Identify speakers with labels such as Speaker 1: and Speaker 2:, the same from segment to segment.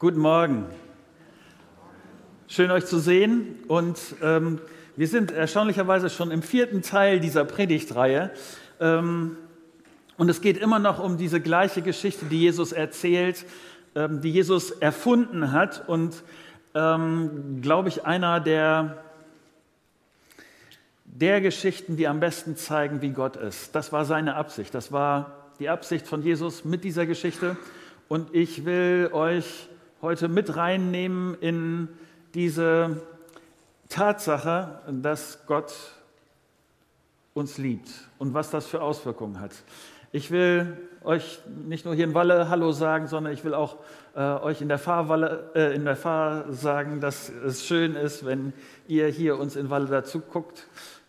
Speaker 1: Guten Morgen. Schön euch zu sehen. Und ähm, wir sind erstaunlicherweise schon im vierten Teil dieser Predigtreihe. Ähm, und es geht immer noch um diese gleiche Geschichte, die Jesus erzählt, ähm, die Jesus erfunden hat. Und ähm, glaube ich, einer der, der Geschichten, die am besten zeigen, wie Gott ist. Das war seine Absicht. Das war die Absicht von Jesus mit dieser Geschichte. Und ich will euch heute mit reinnehmen in diese Tatsache, dass Gott uns liebt und was das für Auswirkungen hat. Ich will euch nicht nur hier in Walle Hallo sagen, sondern ich will auch äh, euch in der, Fahrwalle, äh, in der Fahr sagen, dass es schön ist, wenn ihr hier uns in Walle dazu guckt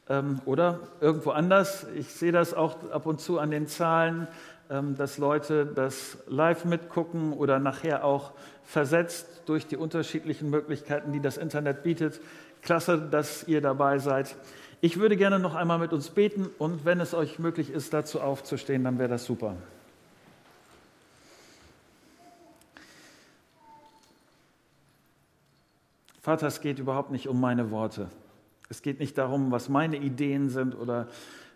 Speaker 1: ähm, oder irgendwo anders. Ich sehe das auch ab und zu an den Zahlen, ähm, dass Leute das live mitgucken oder nachher auch versetzt durch die unterschiedlichen Möglichkeiten, die das Internet bietet. Klasse, dass ihr dabei seid. Ich würde gerne noch einmal mit uns beten und wenn es euch möglich ist, dazu aufzustehen, dann wäre das super. Vater, es geht überhaupt nicht um meine Worte. Es geht nicht darum, was meine Ideen sind oder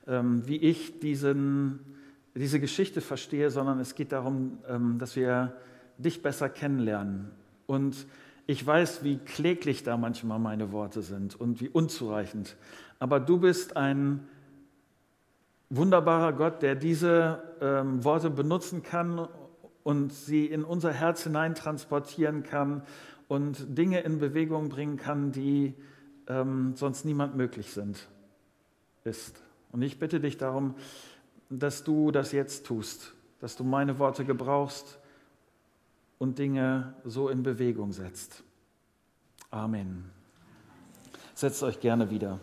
Speaker 1: ähm, wie ich diesen, diese Geschichte verstehe, sondern es geht darum, ähm, dass wir dich besser kennenlernen. Und ich weiß, wie kläglich da manchmal meine Worte sind und wie unzureichend. Aber du bist ein wunderbarer Gott, der diese ähm, Worte benutzen kann und sie in unser Herz hinein transportieren kann und Dinge in Bewegung bringen kann, die ähm, sonst niemand möglich sind, ist. Und ich bitte dich darum, dass du das jetzt tust, dass du meine Worte gebrauchst und Dinge so in Bewegung setzt. Amen. Setzt euch gerne wieder.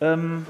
Speaker 1: Ähm,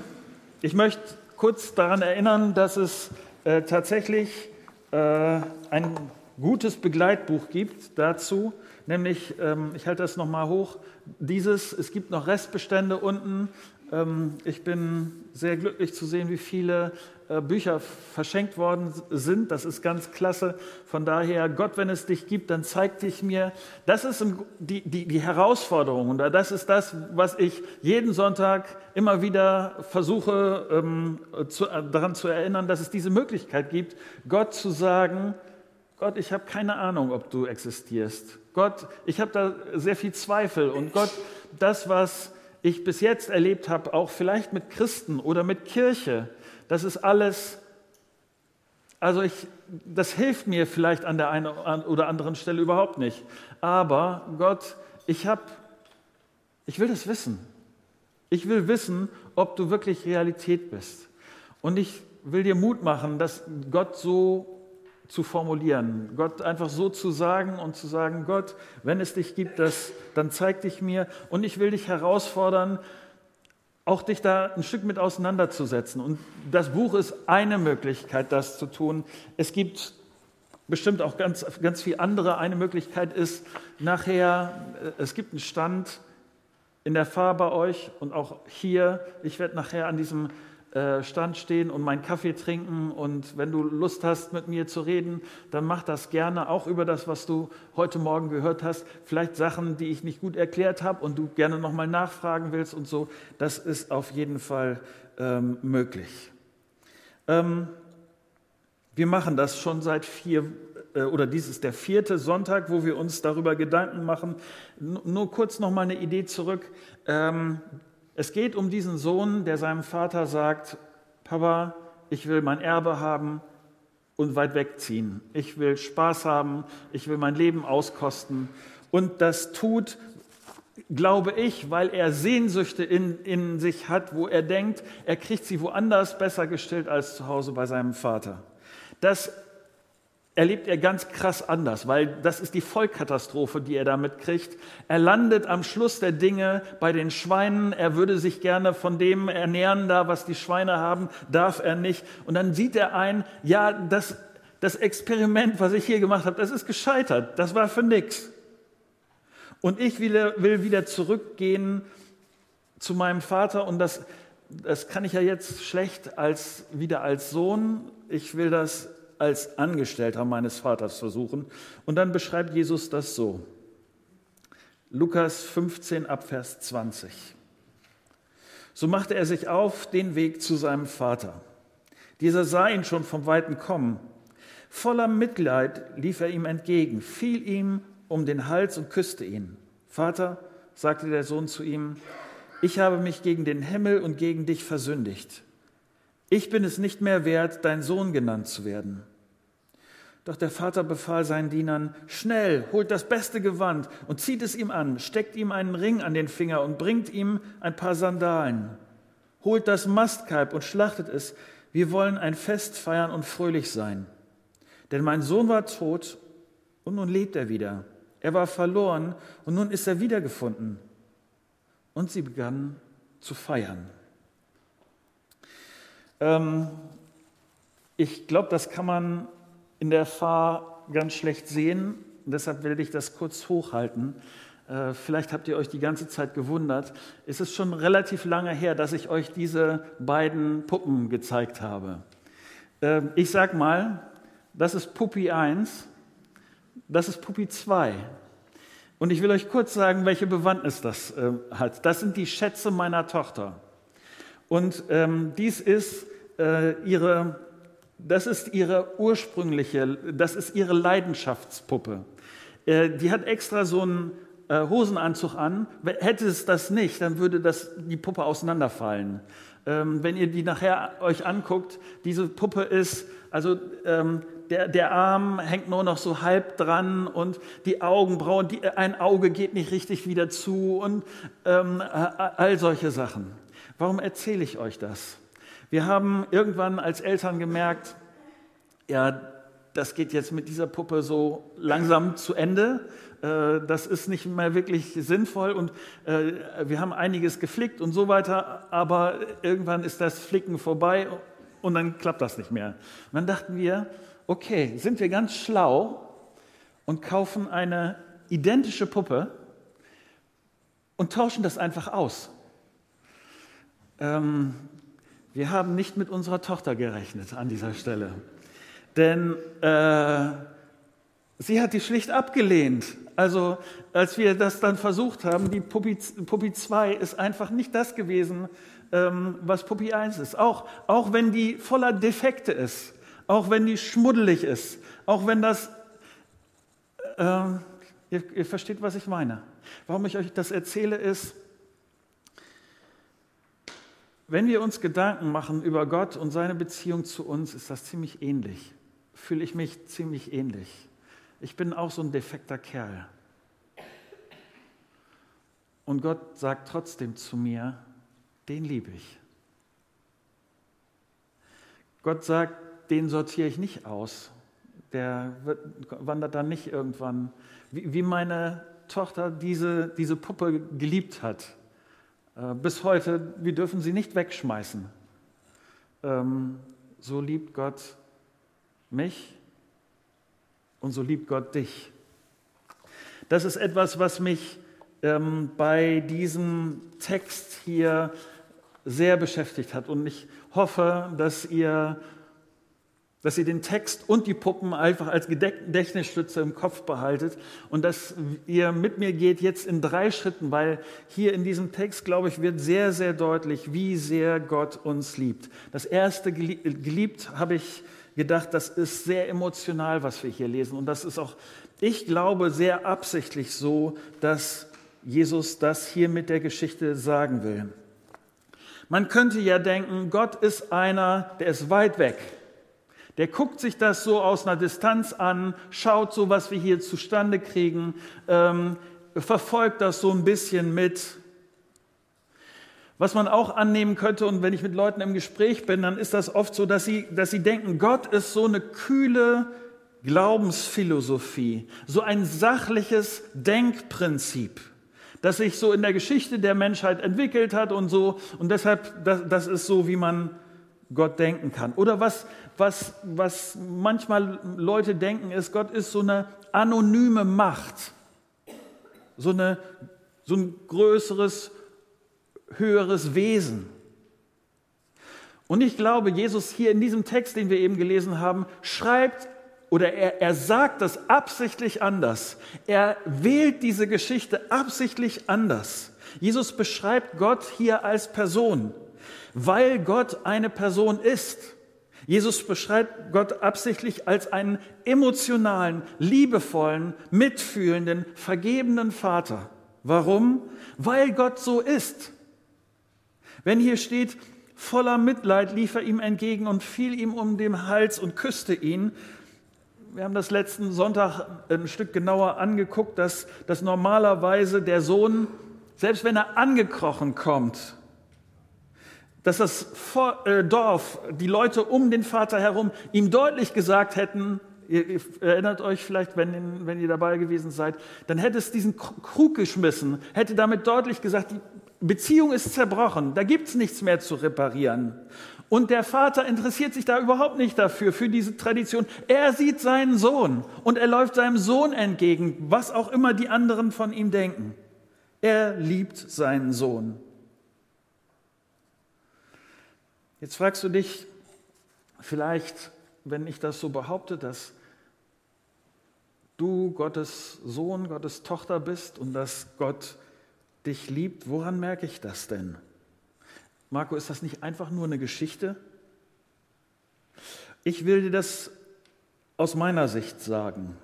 Speaker 1: ich möchte kurz daran erinnern, dass es äh, tatsächlich äh, ein gutes Begleitbuch gibt dazu, nämlich, ähm, ich halte das nochmal hoch, dieses, es gibt noch Restbestände unten. Ähm, ich bin sehr glücklich zu sehen, wie viele äh, Bücher verschenkt worden sind. Das ist ganz klasse. Von daher, Gott, wenn es dich gibt, dann zeig dich mir. Das ist die, die, die Herausforderung und das ist das, was ich jeden Sonntag immer wieder versuche ähm, zu, äh, daran zu erinnern, dass es diese Möglichkeit gibt, Gott zu sagen, Gott, ich habe keine Ahnung, ob du existierst. Gott, ich habe da sehr viel Zweifel und Gott, das, was ich bis jetzt erlebt habe, auch vielleicht mit Christen oder mit Kirche, das ist alles, also ich, das hilft mir vielleicht an der einen oder anderen Stelle überhaupt nicht. Aber Gott, ich habe, ich will das wissen. Ich will wissen, ob du wirklich Realität bist. Und ich will dir Mut machen, dass Gott so zu formulieren, Gott einfach so zu sagen und zu sagen, Gott, wenn es dich gibt, das, dann zeig dich mir. Und ich will dich herausfordern, auch dich da ein Stück mit auseinanderzusetzen. Und das Buch ist eine Möglichkeit, das zu tun. Es gibt bestimmt auch ganz, ganz viel andere. Eine Möglichkeit ist nachher, äh, es gibt einen Stand in der Fahr bei euch und auch hier. Ich werde nachher an diesem äh, Stand stehen und meinen Kaffee trinken. Und wenn du Lust hast, mit mir zu reden, dann mach das gerne, auch über das, was du heute Morgen gehört hast. Vielleicht Sachen, die ich nicht gut erklärt habe und du gerne nochmal nachfragen willst und so. Das ist auf jeden Fall ähm, möglich. Ähm, wir machen das schon seit vier äh, oder dies ist der vierte Sonntag, wo wir uns darüber Gedanken machen. Nur kurz noch mal eine Idee zurück. Es geht um diesen Sohn, der seinem Vater sagt, Papa, ich will mein Erbe haben und weit wegziehen. Ich will Spaß haben, ich will mein Leben auskosten. Und das tut, glaube ich, weil er Sehnsüchte in, in sich hat, wo er denkt, er kriegt sie woanders besser gestillt als zu Hause bei seinem Vater. Das erlebt er ganz krass anders, weil das ist die Vollkatastrophe, die er damit kriegt. Er landet am Schluss der Dinge bei den Schweinen. Er würde sich gerne von dem ernähren, da was die Schweine haben, darf er nicht. Und dann sieht er ein, ja, das, das Experiment, was ich hier gemacht habe, das ist gescheitert. Das war für nichts. Und ich will, will wieder zurückgehen zu meinem Vater und das, das kann ich ja jetzt schlecht als, wieder als Sohn. Ich will das als Angestellter meines Vaters versuchen. Und dann beschreibt Jesus das so. Lukas 15 Abvers 20. So machte er sich auf den Weg zu seinem Vater. Dieser sah ihn schon vom Weiten kommen. Voller Mitleid lief er ihm entgegen, fiel ihm um den Hals und küsste ihn. Vater, sagte der Sohn zu ihm, ich habe mich gegen den Himmel und gegen dich versündigt. Ich bin es nicht mehr wert, dein Sohn genannt zu werden. Doch der Vater befahl seinen Dienern, schnell, holt das beste Gewand und zieht es ihm an, steckt ihm einen Ring an den Finger und bringt ihm ein paar Sandalen. Holt das Mastkalb und schlachtet es. Wir wollen ein Fest feiern und fröhlich sein. Denn mein Sohn war tot und nun lebt er wieder. Er war verloren und nun ist er wiedergefunden. Und sie begannen zu feiern. Ähm, ich glaube, das kann man in der Fahr ganz schlecht sehen. Deshalb werde ich das kurz hochhalten. Äh, vielleicht habt ihr euch die ganze Zeit gewundert. Es ist schon relativ lange her, dass ich euch diese beiden Puppen gezeigt habe. Äh, ich sag mal, das ist Puppi 1, das ist Puppi 2. Und ich will euch kurz sagen, welche Bewandtnis das äh, hat. Das sind die Schätze meiner Tochter. Und ähm, dies ist äh, ihre, das ist ihre ursprüngliche, das ist ihre Leidenschaftspuppe. Äh, die hat extra so einen äh, Hosenanzug an. Hätte es das nicht, dann würde das, die Puppe auseinanderfallen. Ähm, wenn ihr die nachher euch anguckt, diese Puppe ist, also ähm, der, der Arm hängt nur noch so halb dran und die Augenbrauen, die, ein Auge geht nicht richtig wieder zu und ähm, all solche Sachen. Warum erzähle ich euch das? Wir haben irgendwann als Eltern gemerkt, ja, das geht jetzt mit dieser Puppe so langsam zu Ende. Äh, das ist nicht mehr wirklich sinnvoll und äh, wir haben einiges geflickt und so weiter, aber irgendwann ist das Flicken vorbei und dann klappt das nicht mehr. Und dann dachten wir, okay, sind wir ganz schlau und kaufen eine identische Puppe und tauschen das einfach aus. Ähm, wir haben nicht mit unserer Tochter gerechnet an dieser Stelle, denn äh, sie hat die schlicht abgelehnt. Also als wir das dann versucht haben, die Puppi, Puppi 2 ist einfach nicht das gewesen, ähm, was Puppi 1 ist. Auch, auch wenn die voller Defekte ist auch wenn die schmuddelig ist, auch wenn das, äh, ihr, ihr versteht, was ich meine. Warum ich euch das erzähle, ist, wenn wir uns Gedanken machen über Gott und seine Beziehung zu uns, ist das ziemlich ähnlich. Fühle ich mich ziemlich ähnlich. Ich bin auch so ein defekter Kerl. Und Gott sagt trotzdem zu mir, den liebe ich. Gott sagt, den sortiere ich nicht aus. Der wandert dann nicht irgendwann, wie, wie meine Tochter diese, diese Puppe geliebt hat. Äh, bis heute, wir dürfen sie nicht wegschmeißen. Ähm, so liebt Gott mich und so liebt Gott dich. Das ist etwas, was mich ähm, bei diesem Text hier sehr beschäftigt hat. Und ich hoffe, dass ihr dass ihr den Text und die Puppen einfach als Gedächtnisstütze im Kopf behaltet und dass ihr mit mir geht jetzt in drei Schritten, weil hier in diesem Text, glaube ich, wird sehr, sehr deutlich, wie sehr Gott uns liebt. Das erste geliebt habe ich gedacht, das ist sehr emotional, was wir hier lesen und das ist auch, ich glaube, sehr absichtlich so, dass Jesus das hier mit der Geschichte sagen will. Man könnte ja denken, Gott ist einer, der ist weit weg der guckt sich das so aus einer Distanz an, schaut so, was wir hier zustande kriegen, ähm, verfolgt das so ein bisschen mit. Was man auch annehmen könnte, und wenn ich mit Leuten im Gespräch bin, dann ist das oft so, dass sie, dass sie denken, Gott ist so eine kühle Glaubensphilosophie, so ein sachliches Denkprinzip, das sich so in der Geschichte der Menschheit entwickelt hat und so, und deshalb, das, das ist so, wie man Gott denken kann. Oder was, was, was manchmal Leute denken, ist, Gott ist so eine anonyme Macht, so, eine, so ein größeres, höheres Wesen. Und ich glaube, Jesus hier in diesem Text, den wir eben gelesen haben, schreibt oder er, er sagt das absichtlich anders. Er wählt diese Geschichte absichtlich anders. Jesus beschreibt Gott hier als Person, weil Gott eine Person ist. Jesus beschreibt Gott absichtlich als einen emotionalen, liebevollen, mitfühlenden, vergebenen Vater. Warum? Weil Gott so ist. Wenn hier steht, voller Mitleid lief er ihm entgegen und fiel ihm um den Hals und küsste ihn. Wir haben das letzten Sonntag ein Stück genauer angeguckt, dass, dass normalerweise der Sohn, selbst wenn er angekrochen kommt, dass das äh, Dorf, die Leute um den Vater herum ihm deutlich gesagt hätten, ihr erinnert euch vielleicht, wenn, wenn ihr dabei gewesen seid, dann hätte es diesen Krug geschmissen, hätte damit deutlich gesagt, die Beziehung ist zerbrochen, da gibt es nichts mehr zu reparieren. Und der Vater interessiert sich da überhaupt nicht dafür, für diese Tradition. Er sieht seinen Sohn und er läuft seinem Sohn entgegen, was auch immer die anderen von ihm denken. Er liebt seinen Sohn. Jetzt fragst du dich vielleicht, wenn ich das so behaupte, dass du Gottes Sohn, Gottes Tochter bist und dass Gott dich liebt, woran merke ich das denn? Marco, ist das nicht einfach nur eine Geschichte? Ich will dir das aus meiner Sicht sagen.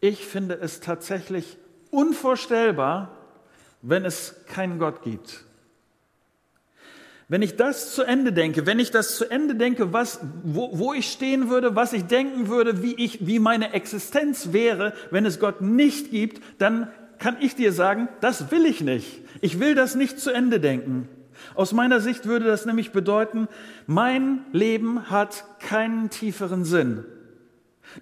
Speaker 1: Ich finde es tatsächlich unvorstellbar, wenn es keinen Gott gibt. Wenn ich das zu Ende denke, wenn ich das zu Ende denke, was, wo, wo ich stehen würde, was ich denken würde, wie, ich, wie meine Existenz wäre, wenn es Gott nicht gibt, dann kann ich dir sagen, das will ich nicht. Ich will das nicht zu Ende denken. Aus meiner Sicht würde das nämlich bedeuten, mein Leben hat keinen tieferen Sinn.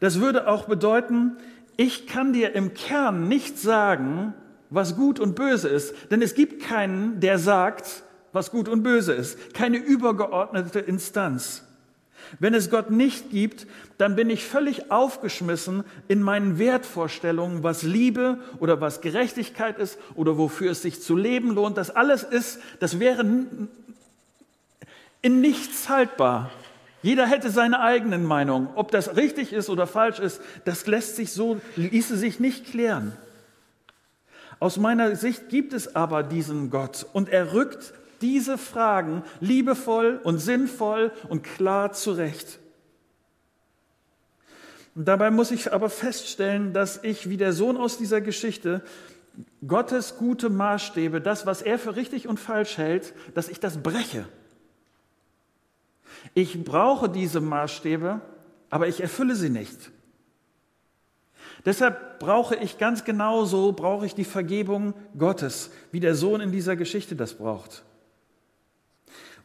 Speaker 1: Das würde auch bedeuten, ich kann dir im Kern nicht sagen, was gut und böse ist, denn es gibt keinen, der sagt, was gut und böse ist, keine übergeordnete Instanz. Wenn es Gott nicht gibt, dann bin ich völlig aufgeschmissen in meinen Wertvorstellungen, was Liebe oder was Gerechtigkeit ist oder wofür es sich zu leben lohnt. Das alles ist, das wäre in nichts haltbar. Jeder hätte seine eigenen Meinungen. Ob das richtig ist oder falsch ist, das lässt sich so, ließe sich nicht klären. Aus meiner Sicht gibt es aber diesen Gott und er rückt diese Fragen liebevoll und sinnvoll und klar zurecht. Und dabei muss ich aber feststellen, dass ich wie der Sohn aus dieser Geschichte Gottes gute Maßstäbe, das, was er für richtig und falsch hält, dass ich das breche. Ich brauche diese Maßstäbe, aber ich erfülle sie nicht. Deshalb brauche ich ganz genauso, brauche ich die Vergebung Gottes, wie der Sohn in dieser Geschichte das braucht.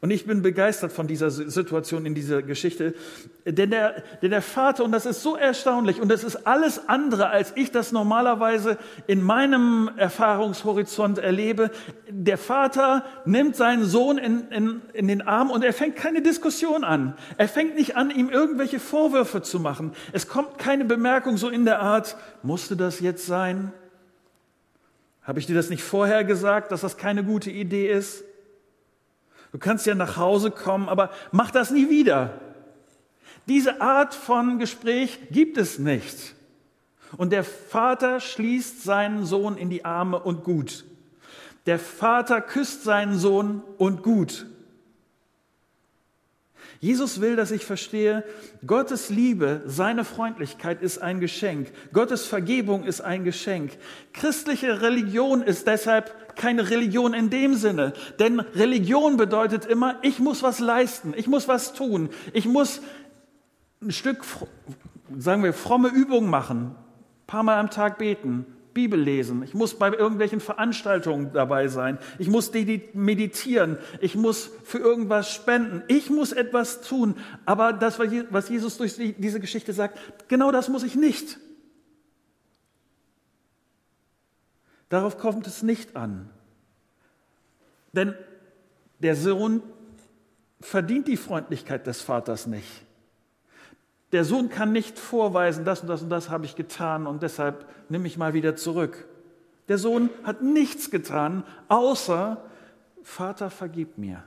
Speaker 1: Und ich bin begeistert von dieser Situation in dieser Geschichte. Denn der, denn der Vater, und das ist so erstaunlich, und das ist alles andere, als ich das normalerweise in meinem Erfahrungshorizont erlebe. Der Vater nimmt seinen Sohn in, in, in den Arm und er fängt keine Diskussion an. Er fängt nicht an, ihm irgendwelche Vorwürfe zu machen. Es kommt keine Bemerkung so in der Art, musste das jetzt sein? Habe ich dir das nicht vorher gesagt, dass das keine gute Idee ist? Du kannst ja nach Hause kommen, aber mach das nie wieder. Diese Art von Gespräch gibt es nicht. Und der Vater schließt seinen Sohn in die Arme und gut. Der Vater küsst seinen Sohn und gut. Jesus will, dass ich verstehe, Gottes Liebe, seine Freundlichkeit ist ein Geschenk. Gottes Vergebung ist ein Geschenk. Christliche Religion ist deshalb keine Religion in dem Sinne. Denn Religion bedeutet immer, ich muss was leisten, ich muss was tun, ich muss ein Stück, sagen wir, fromme Übung machen, ein paar Mal am Tag beten, Bibel lesen, ich muss bei irgendwelchen Veranstaltungen dabei sein, ich muss meditieren, ich muss für irgendwas spenden, ich muss etwas tun. Aber das, was Jesus durch diese Geschichte sagt, genau das muss ich nicht. Darauf kommt es nicht an. Denn der Sohn verdient die Freundlichkeit des Vaters nicht. Der Sohn kann nicht vorweisen, das und das und das habe ich getan und deshalb nimm ich mal wieder zurück. Der Sohn hat nichts getan, außer Vater, vergib mir.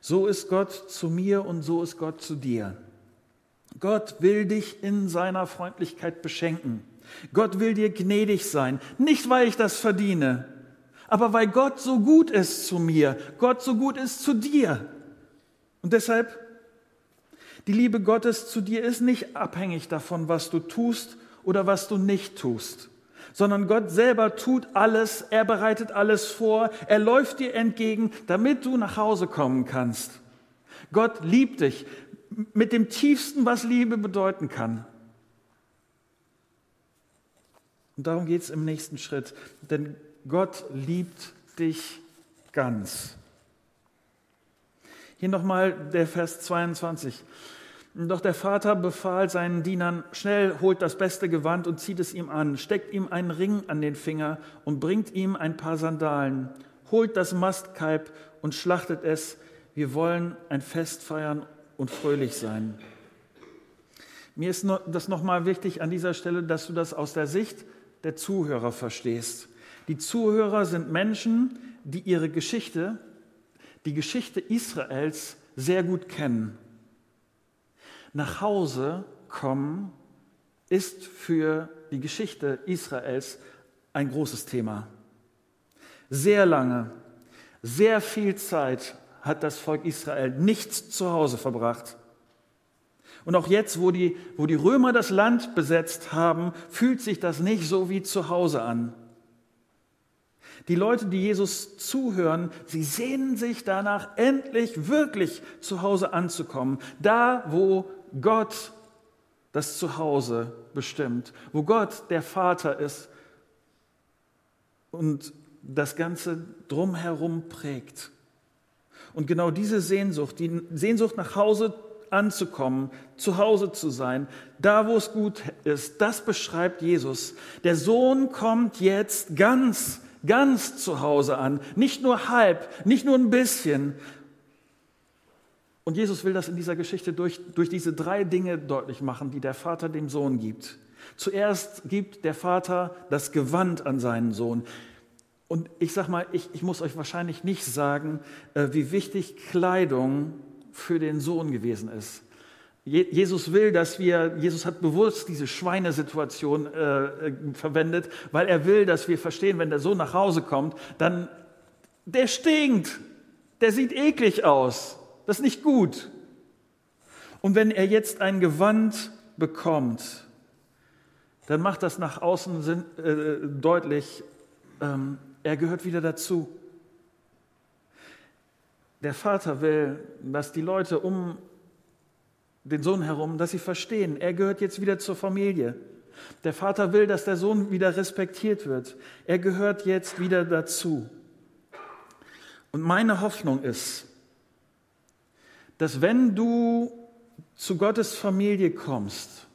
Speaker 1: So ist Gott zu mir und so ist Gott zu dir. Gott will dich in seiner Freundlichkeit beschenken. Gott will dir gnädig sein, nicht weil ich das verdiene, aber weil Gott so gut ist zu mir, Gott so gut ist zu dir. Und deshalb, die Liebe Gottes zu dir ist nicht abhängig davon, was du tust oder was du nicht tust, sondern Gott selber tut alles, er bereitet alles vor, er läuft dir entgegen, damit du nach Hause kommen kannst. Gott liebt dich mit dem tiefsten, was Liebe bedeuten kann. Und darum geht es im nächsten Schritt. Denn Gott liebt dich ganz. Hier nochmal der Vers 22. Doch der Vater befahl seinen Dienern, schnell holt das beste Gewand und zieht es ihm an, steckt ihm einen Ring an den Finger und bringt ihm ein paar Sandalen, holt das Mastkalb und schlachtet es. Wir wollen ein Fest feiern und fröhlich sein. Mir ist das nochmal wichtig an dieser Stelle, dass du das aus der Sicht der Zuhörer verstehst. Die Zuhörer sind Menschen, die ihre Geschichte, die Geschichte Israels sehr gut kennen. Nach Hause kommen ist für die Geschichte Israels ein großes Thema. Sehr lange, sehr viel Zeit hat das Volk Israel nicht zu Hause verbracht. Und auch jetzt, wo die, wo die Römer das Land besetzt haben, fühlt sich das nicht so wie zu Hause an. Die Leute, die Jesus zuhören, sie sehnen sich danach, endlich wirklich zu Hause anzukommen. Da, wo Gott das Zuhause bestimmt, wo Gott der Vater ist und das Ganze drumherum prägt. Und genau diese Sehnsucht, die Sehnsucht nach Hause anzukommen, zu Hause zu sein, da wo es gut ist, das beschreibt Jesus. Der Sohn kommt jetzt ganz, ganz zu Hause an, nicht nur halb, nicht nur ein bisschen. Und Jesus will das in dieser Geschichte durch, durch diese drei Dinge deutlich machen, die der Vater dem Sohn gibt. Zuerst gibt der Vater das Gewand an seinen Sohn. Und ich sage mal, ich, ich muss euch wahrscheinlich nicht sagen, äh, wie wichtig Kleidung für den Sohn gewesen ist. Jesus will, dass wir, Jesus hat bewusst diese Schweinesituation äh, äh, verwendet, weil er will, dass wir verstehen, wenn der Sohn nach Hause kommt, dann, der stinkt, der sieht eklig aus, das ist nicht gut. Und wenn er jetzt ein Gewand bekommt, dann macht das nach außen sinn, äh, deutlich, ähm, er gehört wieder dazu. Der Vater will, dass die Leute um den Sohn herum, dass sie verstehen, er gehört jetzt wieder zur Familie. Der Vater will, dass der Sohn wieder respektiert wird. Er gehört jetzt wieder dazu. Und meine Hoffnung ist, dass wenn du zu Gottes Familie kommst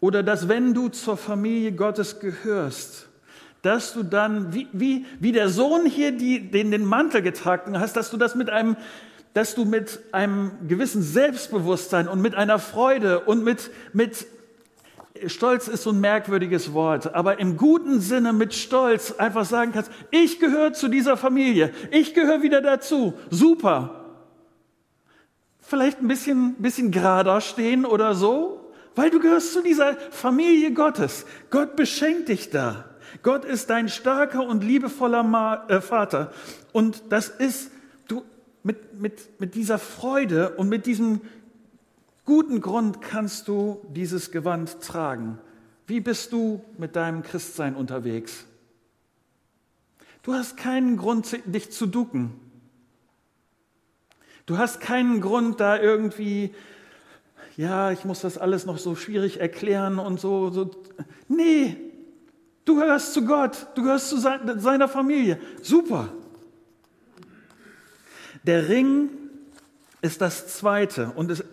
Speaker 1: oder dass wenn du zur Familie Gottes gehörst, dass du dann, wie, wie, wie der Sohn hier die, den, den Mantel getragen hast, dass du das mit einem, dass du mit einem gewissen Selbstbewusstsein und mit einer Freude und mit, mit Stolz ist so ein merkwürdiges Wort, aber im guten Sinne mit Stolz einfach sagen kannst, ich gehöre zu dieser Familie, ich gehöre wieder dazu, super. Vielleicht ein bisschen, bisschen gerader stehen oder so, weil du gehörst zu dieser Familie Gottes. Gott beschenkt dich da. Gott ist dein starker und liebevoller Ma äh, Vater. Und das ist, du, mit, mit, mit dieser Freude und mit diesem guten Grund kannst du dieses Gewand tragen. Wie bist du mit deinem Christsein unterwegs? Du hast keinen Grund, dich zu ducken. Du hast keinen Grund, da irgendwie, ja, ich muss das alles noch so schwierig erklären und so. so. Nee, Du gehörst zu Gott, du gehörst zu seiner Familie. Super. Der Ring ist das Zweite. Und das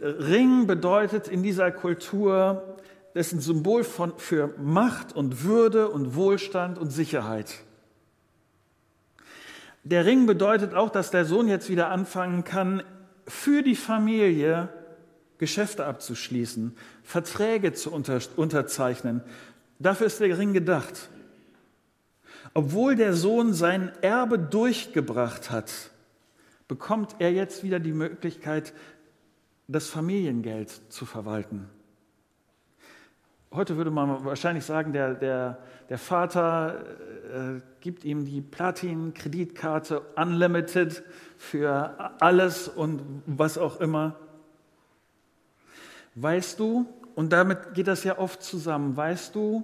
Speaker 1: Ring bedeutet in dieser Kultur, das ist ein Symbol von, für Macht und Würde und Wohlstand und Sicherheit. Der Ring bedeutet auch, dass der Sohn jetzt wieder anfangen kann, für die Familie Geschäfte abzuschließen, Verträge zu unter, unterzeichnen, Dafür ist der Ring gedacht. Obwohl der Sohn sein Erbe durchgebracht hat, bekommt er jetzt wieder die Möglichkeit, das Familiengeld zu verwalten. Heute würde man wahrscheinlich sagen, der, der, der Vater äh, gibt ihm die Platin-Kreditkarte Unlimited für alles und was auch immer. Weißt du, und damit geht das ja oft zusammen, weißt du,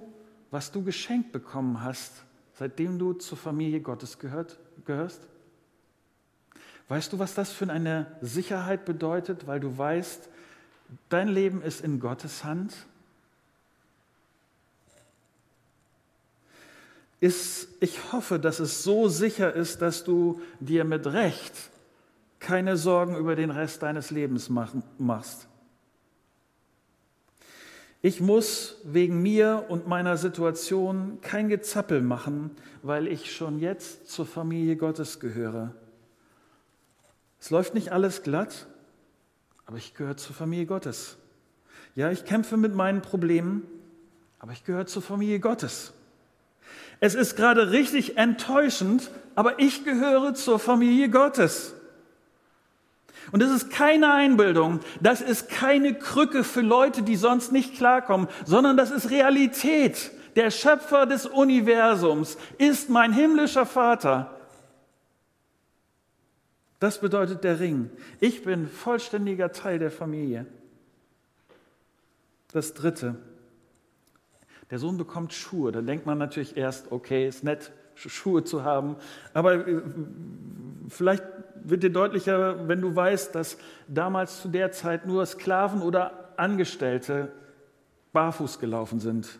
Speaker 1: was du geschenkt bekommen hast, seitdem du zur Familie Gottes gehört, gehörst? Weißt du, was das für eine Sicherheit bedeutet, weil du weißt, dein Leben ist in Gottes Hand? ist, ich hoffe, dass es so sicher ist, dass du dir mit Recht keine Sorgen über den Rest deines Lebens machst. Ich muss wegen mir und meiner Situation kein Gezappel machen, weil ich schon jetzt zur Familie Gottes gehöre. Es läuft nicht alles glatt, aber ich gehöre zur Familie Gottes. Ja, ich kämpfe mit meinen Problemen, aber ich gehöre zur Familie Gottes. Es ist gerade richtig enttäuschend, aber ich gehöre zur Familie Gottes. Und das ist keine Einbildung, das ist keine Krücke für Leute, die sonst nicht klarkommen, sondern das ist Realität. Der Schöpfer des Universums ist mein himmlischer Vater. Das bedeutet der Ring. Ich bin vollständiger Teil der Familie. Das Dritte. Der Sohn bekommt Schuhe. Da denkt man natürlich erst, okay, ist nett, Schuhe zu haben. Aber äh, vielleicht wird dir deutlicher, wenn du weißt, dass damals zu der Zeit nur Sklaven oder Angestellte barfuß gelaufen sind.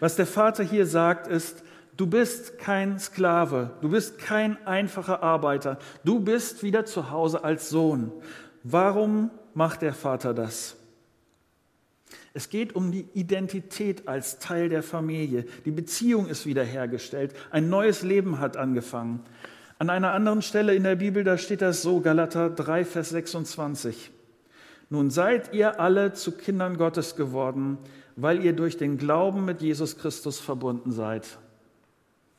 Speaker 1: Was der Vater hier sagt, ist, du bist kein Sklave, du bist kein einfacher Arbeiter, du bist wieder zu Hause als Sohn. Warum macht der Vater das? Es geht um die Identität als Teil der Familie. Die Beziehung ist wiederhergestellt. Ein neues Leben hat angefangen. An einer anderen Stelle in der Bibel, da steht das so, Galater 3, Vers 26. Nun seid ihr alle zu Kindern Gottes geworden, weil ihr durch den Glauben mit Jesus Christus verbunden seid.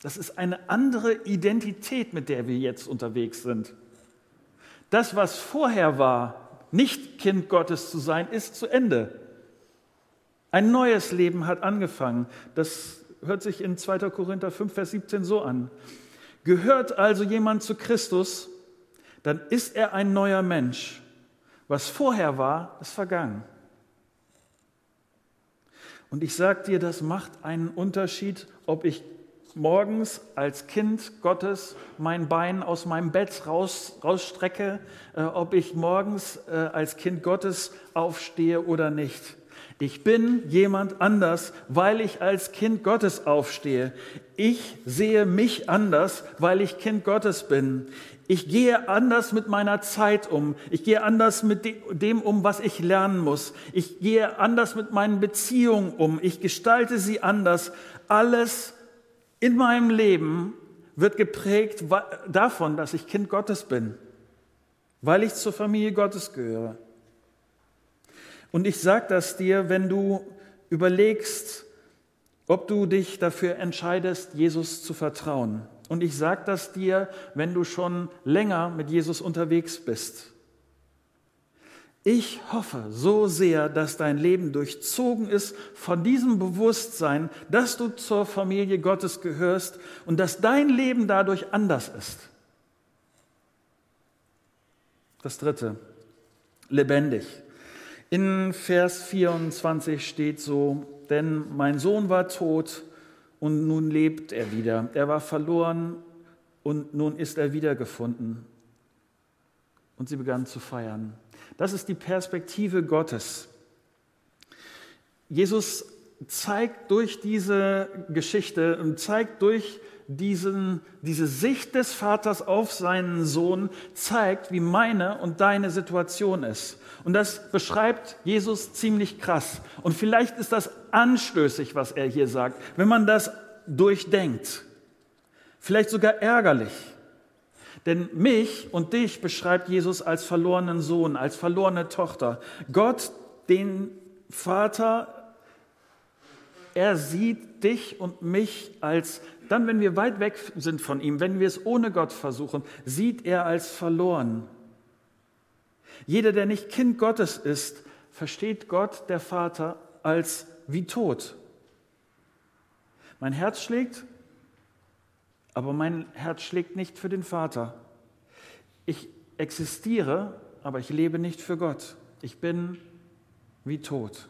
Speaker 1: Das ist eine andere Identität, mit der wir jetzt unterwegs sind. Das, was vorher war, nicht Kind Gottes zu sein, ist zu Ende. Ein neues Leben hat angefangen. Das hört sich in 2. Korinther 5, Vers 17 so an. Gehört also jemand zu Christus, dann ist er ein neuer Mensch. Was vorher war, ist vergangen. Und ich sage dir, das macht einen Unterschied, ob ich morgens als Kind Gottes mein Bein aus meinem Bett raus, rausstrecke, äh, ob ich morgens äh, als Kind Gottes aufstehe oder nicht. Ich bin jemand anders, weil ich als Kind Gottes aufstehe. Ich sehe mich anders, weil ich Kind Gottes bin. Ich gehe anders mit meiner Zeit um. Ich gehe anders mit dem um, was ich lernen muss. Ich gehe anders mit meinen Beziehungen um. Ich gestalte sie anders. Alles in meinem Leben wird geprägt davon, dass ich Kind Gottes bin, weil ich zur Familie Gottes gehöre. Und ich sage das dir, wenn du überlegst, ob du dich dafür entscheidest, Jesus zu vertrauen. Und ich sage das dir, wenn du schon länger mit Jesus unterwegs bist. Ich hoffe so sehr, dass dein Leben durchzogen ist von diesem Bewusstsein, dass du zur Familie Gottes gehörst und dass dein Leben dadurch anders ist. Das Dritte, lebendig. In Vers 24 steht so, denn mein Sohn war tot und nun lebt er wieder. Er war verloren und nun ist er wiedergefunden. Und sie begannen zu feiern. Das ist die Perspektive Gottes. Jesus zeigt durch diese Geschichte und zeigt durch diesen, diese Sicht des Vaters auf seinen Sohn, zeigt, wie meine und deine Situation ist. Und das beschreibt Jesus ziemlich krass. Und vielleicht ist das anstößig, was er hier sagt, wenn man das durchdenkt. Vielleicht sogar ärgerlich. Denn mich und dich beschreibt Jesus als verlorenen Sohn, als verlorene Tochter. Gott, den Vater, er sieht dich und mich als, dann wenn wir weit weg sind von ihm, wenn wir es ohne Gott versuchen, sieht er als verloren. Jeder, der nicht Kind Gottes ist, versteht Gott, der Vater, als wie tot. Mein Herz schlägt, aber mein Herz schlägt nicht für den Vater. Ich existiere, aber ich lebe nicht für Gott. Ich bin wie tot.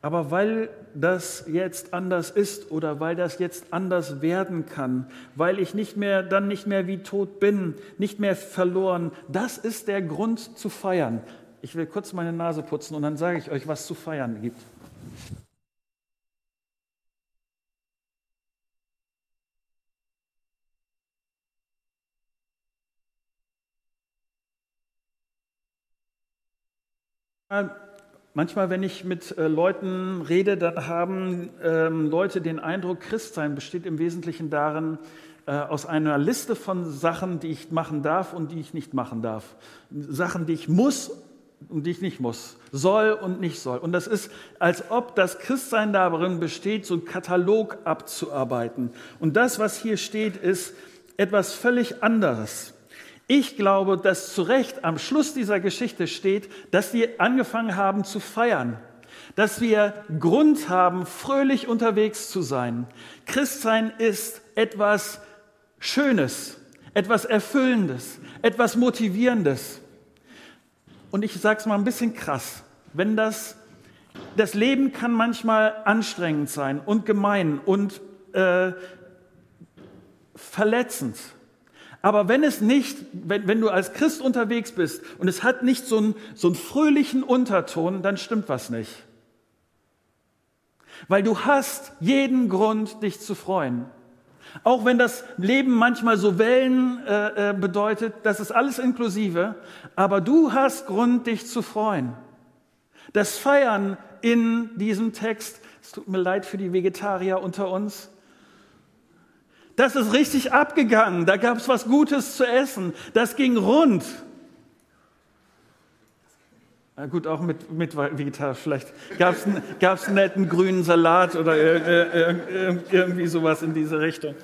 Speaker 1: Aber weil das jetzt anders ist oder weil das jetzt anders werden kann, weil ich nicht mehr, dann nicht mehr wie tot bin, nicht mehr verloren, das ist der Grund zu feiern. Ich will kurz meine Nase putzen und dann sage ich euch, was zu feiern gibt. Manchmal, wenn ich mit äh, Leuten rede, dann haben ähm, Leute den Eindruck, Christsein besteht im Wesentlichen darin, äh, aus einer Liste von Sachen, die ich machen darf und die ich nicht machen darf. Sachen, die ich muss und die ich nicht muss. Soll und nicht soll. Und das ist, als ob das Christsein darin besteht, so einen Katalog abzuarbeiten. Und das, was hier steht, ist etwas völlig anderes. Ich glaube, dass zu Recht am Schluss dieser Geschichte steht, dass wir angefangen haben zu feiern, dass wir Grund haben, fröhlich unterwegs zu sein. Christsein ist etwas Schönes, etwas Erfüllendes, etwas Motivierendes. Und ich sage es mal ein bisschen krass, wenn das, das Leben kann manchmal anstrengend sein und gemein und äh, verletzend. Aber wenn es nicht, wenn, wenn du als Christ unterwegs bist und es hat nicht so einen, so einen fröhlichen Unterton, dann stimmt was nicht. Weil du hast jeden Grund, dich zu freuen. Auch wenn das Leben manchmal so Wellen äh, äh bedeutet, das ist alles inklusive, aber du hast Grund, dich zu freuen. Das Feiern in diesem Text, es tut mir leid für die Vegetarier unter uns, das ist richtig abgegangen. Da gab es was Gutes zu essen. Das ging rund. Na gut, auch mit, mit Vegetar. Vielleicht gab es einen netten grünen Salat oder äh, äh, irgendwie sowas in diese Richtung.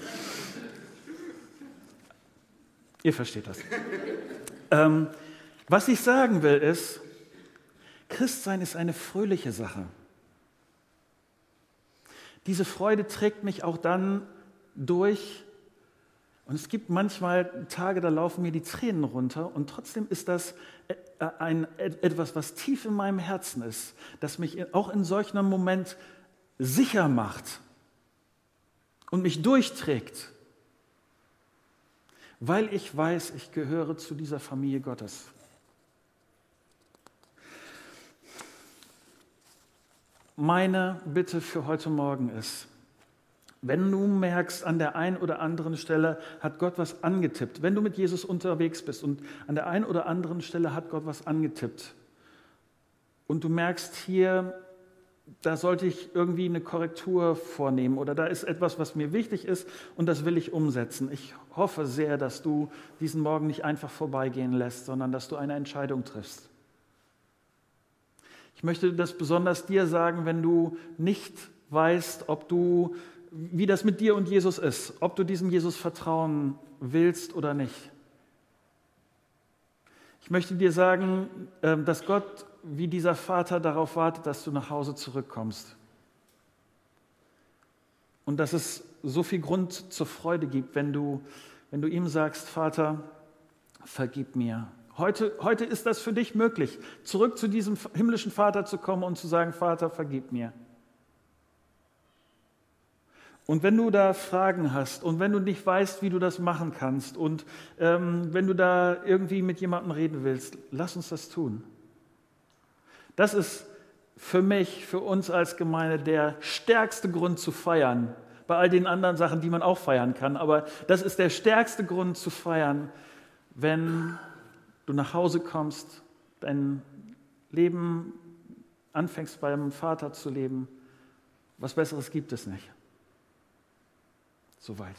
Speaker 1: Ihr versteht das. Ähm, was ich sagen will ist, Christsein ist eine fröhliche Sache. Diese Freude trägt mich auch dann durch. Und es gibt manchmal Tage, da laufen mir die Tränen runter und trotzdem ist das äh, ein, etwas, was tief in meinem Herzen ist, das mich auch in solch einem Moment sicher macht und mich durchträgt, weil ich weiß, ich gehöre zu dieser Familie Gottes. Meine Bitte für heute Morgen ist, wenn du merkst, an der einen oder anderen Stelle hat Gott was angetippt, wenn du mit Jesus unterwegs bist und an der einen oder anderen Stelle hat Gott was angetippt und du merkst hier, da sollte ich irgendwie eine Korrektur vornehmen oder da ist etwas, was mir wichtig ist und das will ich umsetzen. Ich hoffe sehr, dass du diesen Morgen nicht einfach vorbeigehen lässt, sondern dass du eine Entscheidung triffst. Ich möchte das besonders dir sagen, wenn du nicht weißt, ob du wie das mit dir und Jesus ist, ob du diesem Jesus vertrauen willst oder nicht. Ich möchte dir sagen, ähm, dass Gott wie dieser Vater darauf wartet, dass du nach Hause zurückkommst. Und dass es so viel Grund zur Freude gibt, wenn du, wenn du ihm sagst, Vater, vergib mir. Heute, heute ist das für dich möglich, zurück zu diesem himmlischen Vater zu kommen und zu sagen, Vater, vergib mir. Und wenn du da Fragen hast und wenn du nicht weißt, wie du das machen kannst und ähm, wenn du da irgendwie mit jemandem reden willst, lass uns das tun. Das ist für mich, für uns als Gemeinde der stärkste Grund zu feiern. Bei all den anderen Sachen, die man auch feiern kann. Aber das ist der stärkste Grund zu feiern, wenn du nach Hause kommst, dein Leben anfängst beim Vater zu leben. Was Besseres gibt es nicht. Soweit.